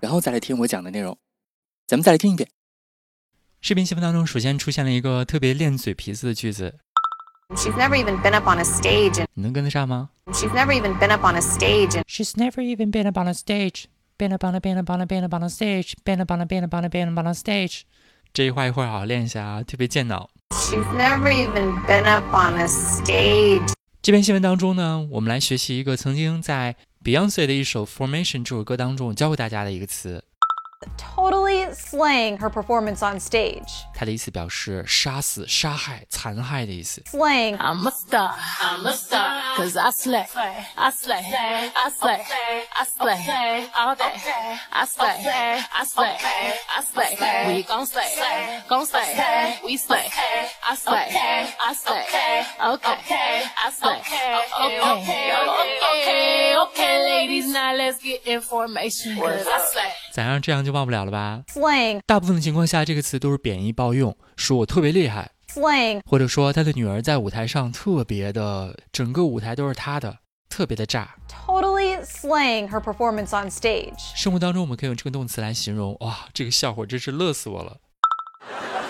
然后再来听我讲的内容，咱们再来听一遍。视频新闻当中，首先出现了一个特别练嘴皮子的句子。She's never even been up on a stage. 你能跟得上吗？She's never even been up on a stage. She's never even been up on a stage. Been up on a been up on a been up on a stage. Been up on a been up on a been up on a stage. 这一话一会儿好好练一下啊，特别健脑。She's never even been up on a stage. 这篇新闻当中呢，我们来学习一个曾经在 Beyonce 的一首《Formation》这首歌当中教给大家的一个词。totally slaying her performance on stage. 它的意思表示杀死、杀害、残害的意思。Slaying. I'm a star. I'm a star. Cause I slay. I slay. I slay. I slay. All day. I slay. I slay. I slay. We gon' slay. Gon' slay. We slay. I slay. I slay. Okay. I slay. Okay. Okay. Okay. Okay, ladies, now let's get information. Cause I slay. 咋样？这样就忘不了了吧？Slang。大部分的情况下，这个词都是贬义暴用，说我特别厉害。Slang。或者说他的女儿在舞台上特别的，整个舞台都是他的，特别的炸。Totally slaying her performance on stage。生活当中我们可以用这个动词来形容，哇，这个笑话真是乐死我了。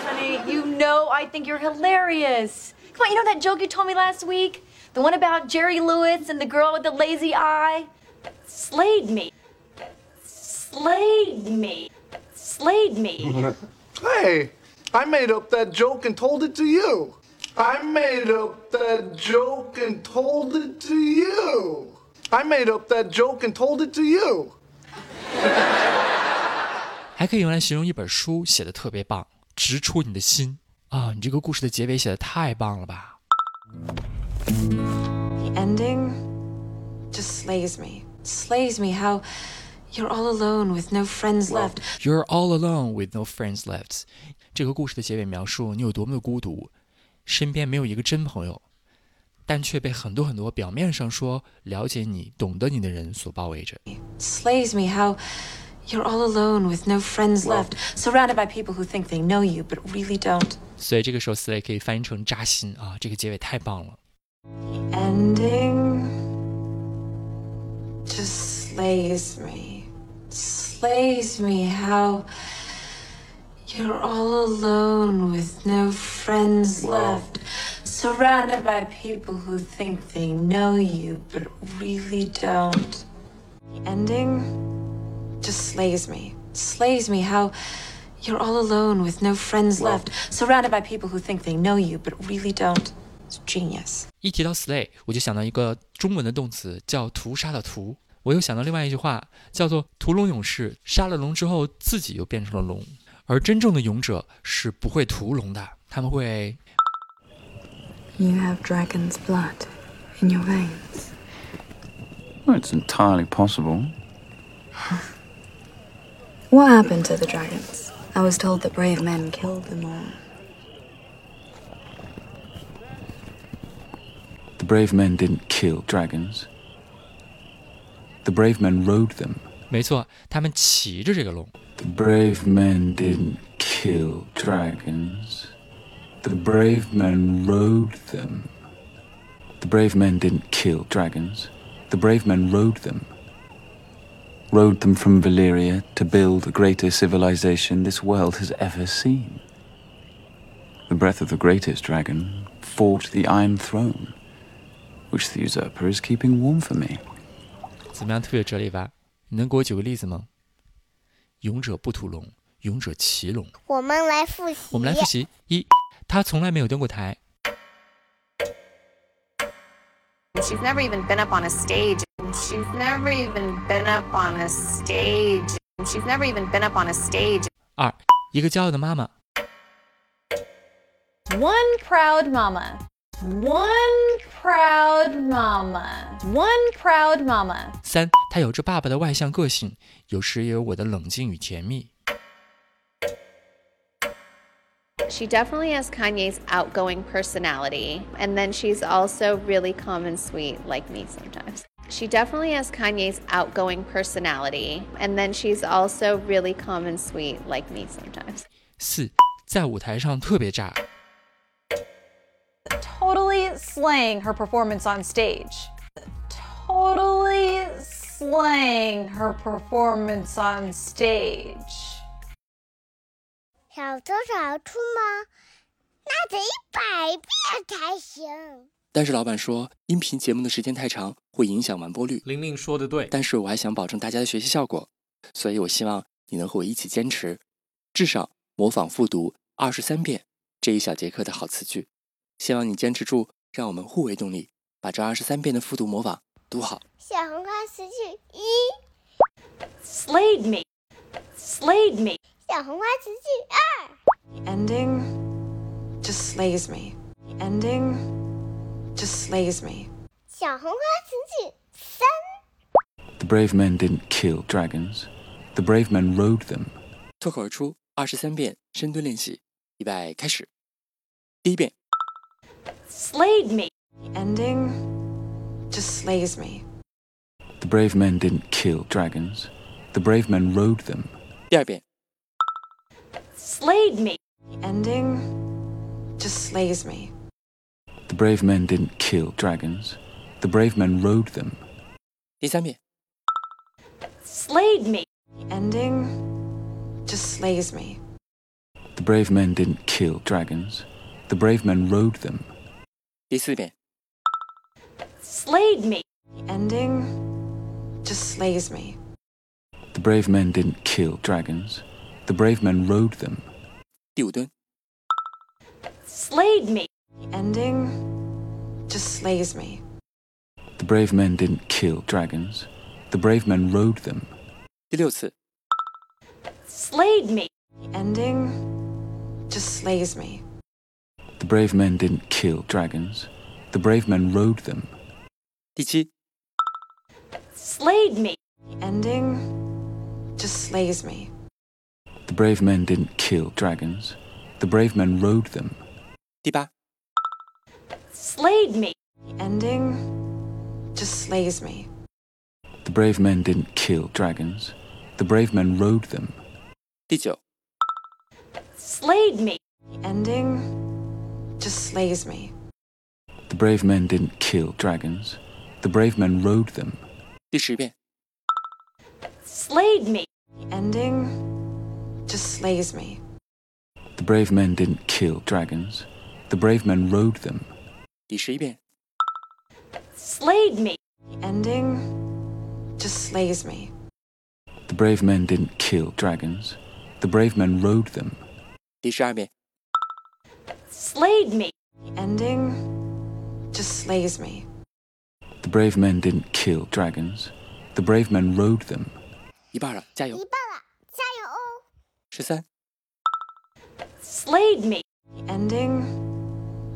Honey, you know I think you're hilarious. Come on, you know that joke you told me last week? The one about Jerry Lewis and the girl with the lazy eye? Slayed me. Slayed me. Slayed me. hey, I made up that joke and told it to you. I made up that joke and told it to you. I made up that joke and told it to you. 还可以用来形容一本书写的特别棒，直戳你的心啊！你这个故事的结尾写的太棒了吧 ！The ending just slays me, slays me how. You're all alone with no friends left. You're all alone with no friends left. 这个故事的结尾描述你有多么的孤独，身边没有一个真朋友，但却被很多很多表面上说了解你、懂得你的人所包围着。Slays me how you're all alone with no friends left, surrounded by people who think they know you but really don't. 所以这个时候 slay 可以翻译成扎心啊！这个结尾太棒了。The ending just slays me. Slays me how you're all alone with no friends left, surrounded by people who think they know you but really don't. The ending just slays me, slays me how you're all alone with no friends left, surrounded by people who think they know you but really don't It's genius. 一提到 slay，我就想到一个中文的动词，叫屠杀的屠。我又想到另外一句话，叫做“屠龙勇士”，杀了龙之后自己又变成了龙，而真正的勇者是不会屠龙的，他们会。You have dragon's blood in your veins. Well, it's entirely possible. What happened to the dragons? I was told that brave men killed them all. brave men didn't kill dragons. The brave men rode them. 没错，他们骑着这个龙。The brave men didn't kill dragons. The brave men rode them. The brave men didn't kill dragons. The brave men rode them. Rode them from Valyria to build the greatest civilization this world has ever seen. The breath of the greatest dragon fought the Iron Throne, which the usurper is keeping warm for me. 怎么样，特别有哲理吧？你能给我举个例子吗？勇者不屠龙，勇者骑龙。我们来复习。我们来复习：一，他从来没有登过台。She's never even been up on a stage. She's never even been up on a stage. She's never even been up on a stage. 二，一个骄傲的妈妈。One proud mama. One proud mama, one proud mama。三，他有着爸爸的外向个性，有时也有我的冷静与甜蜜。She definitely has Kanye's outgoing personality, and then she's also really calm and sweet, like me sometimes. She definitely has Kanye's outgoing personality, and then she's also really calm and sweet, like me sometimes. 四，在舞台上特别炸。Totally slaying her performance on stage. Totally slaying her performance on stage. 小偷小出吗？那得一百遍才行。但是老板说，音频节目的时间太长，会影响完播率。玲玲说的对，但是我还想保证大家的学习效果，所以我希望你能和我一起坚持，至少模仿复读二十三遍这一小节课的好词句。希望你坚持住，让我们互为动力，把这二十三遍的复读模仿读好。小红花词句一，Slayed me. Slayed me. 小红花词句二 ending just slays me. The ending just slays me. 小红花词句三，The brave men didn't kill dragons. The brave men rode them. 脱口而出二十三遍深蹲练习，预备开始。第一遍，Slayed me. The ending just slays me. The brave men didn't kill dragons. The brave men rode them. 第二遍， Slayed me. The ending just slays me. The brave men didn't kill dragons. The brave men rode them. 第三遍， Slayed me. The ending just slays me. The brave men didn't kill dragons. The brave men rode them. 第四遍， Slayed me. The ending just slays me. The brave men didn't kill dragons. The brave men rode them. 第五蹲， Slayed me. The ending just slays me. The brave men didn't kill dragons. The brave men rode them. 第六次， Slayed me. The ending just slays me. The brave men didn't kill dragons. The brave men rode them. 第七， Slayed me. The ending just slays me. The brave men didn't kill dragons. The brave men rode them. 第八， Slayed me. The ending just slays me. The brave men didn't kill dragons. The brave men rode them. 第九， Slayed me. The ending just slays me. The brave men didn't kill dragons. The brave men rode them. 第十遍， Slayed me. The ending just slays me. The brave men didn't kill dragons. The brave men rode them. 第十一遍， Slayed me. The ending just slays me. The brave men didn't kill dragons. The brave men rode them. 第十二遍， Slayed me. The ending just slays me. The brave men didn't kill dragons. The brave men rode them. 一半了，加油！一半了，加油哦！十三、 Slayed me. The ending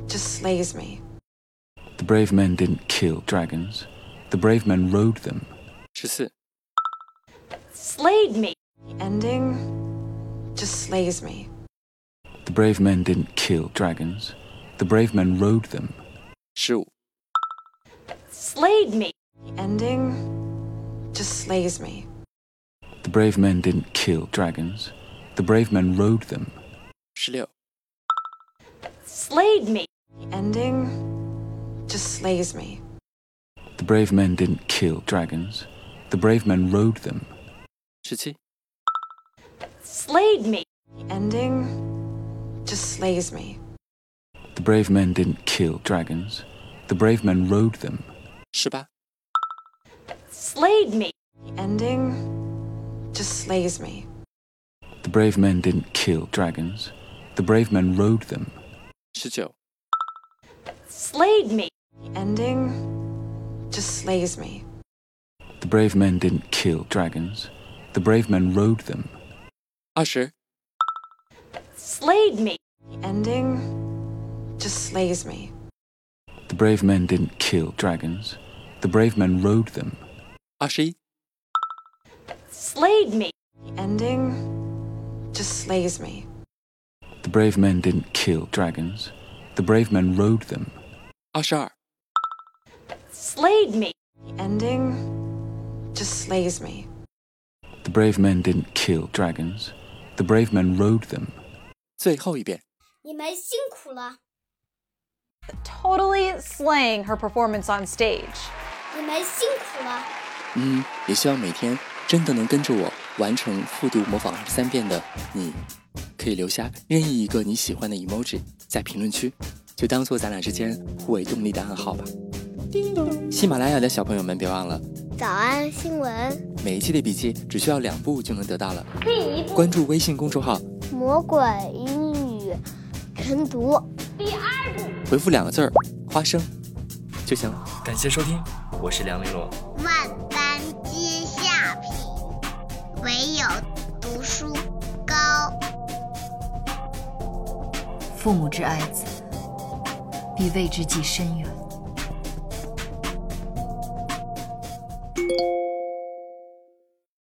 just slays me. The brave men didn't kill dragons. The brave men rode them. 十四、 Slayed me. The ending just slays me. The brave men didn't kill dragons, the brave men rode them. Sure. Slayed me. The ending just slays me. The brave men didn't kill dragons, the brave men rode them. Sure. Slayed me. The ending just slays me. The brave men didn't kill dragons, the brave men rode them. 十七。Slayed me. The ending just slays me. The brave men didn't kill dragons. The brave men rode them. 是吧? Slayed me. The ending just slays me. The brave men didn't kill dragons. The brave men rode them. Shijo. Slayed me. The ending just slays me. The brave men didn't kill dragons. The brave men rode them. 20 slayed me. The ending just slays me. The brave men didn't kill dragons. The brave men rode them. Ashi? Slayed me. The ending just slays me. The brave men didn't kill dragons. The brave men rode them. Ashar? Slayed me. The ending just slays me. The brave men didn't kill dragons. The brave men rode them. 最后一遍。你们辛苦了，Totally slaying her performance on stage. 你们辛苦了。嗯，也希望每天真的能跟着我完成复读模仿二十三遍的你，可以留下任意一个你喜欢的 emoji 在评论区，就当做咱俩之间互为动力的暗号吧。叮咚喜马拉雅的小朋友们，别忘了早安新闻，每一期的笔记只需要两步就能得到了。关注微信公众号，魔鬼英语晨读第二部。回复两个字儿“花生”就行了。感谢收听，我是梁玲珑。万般皆下品，唯有读书高。父母之爱子，必为之计深远。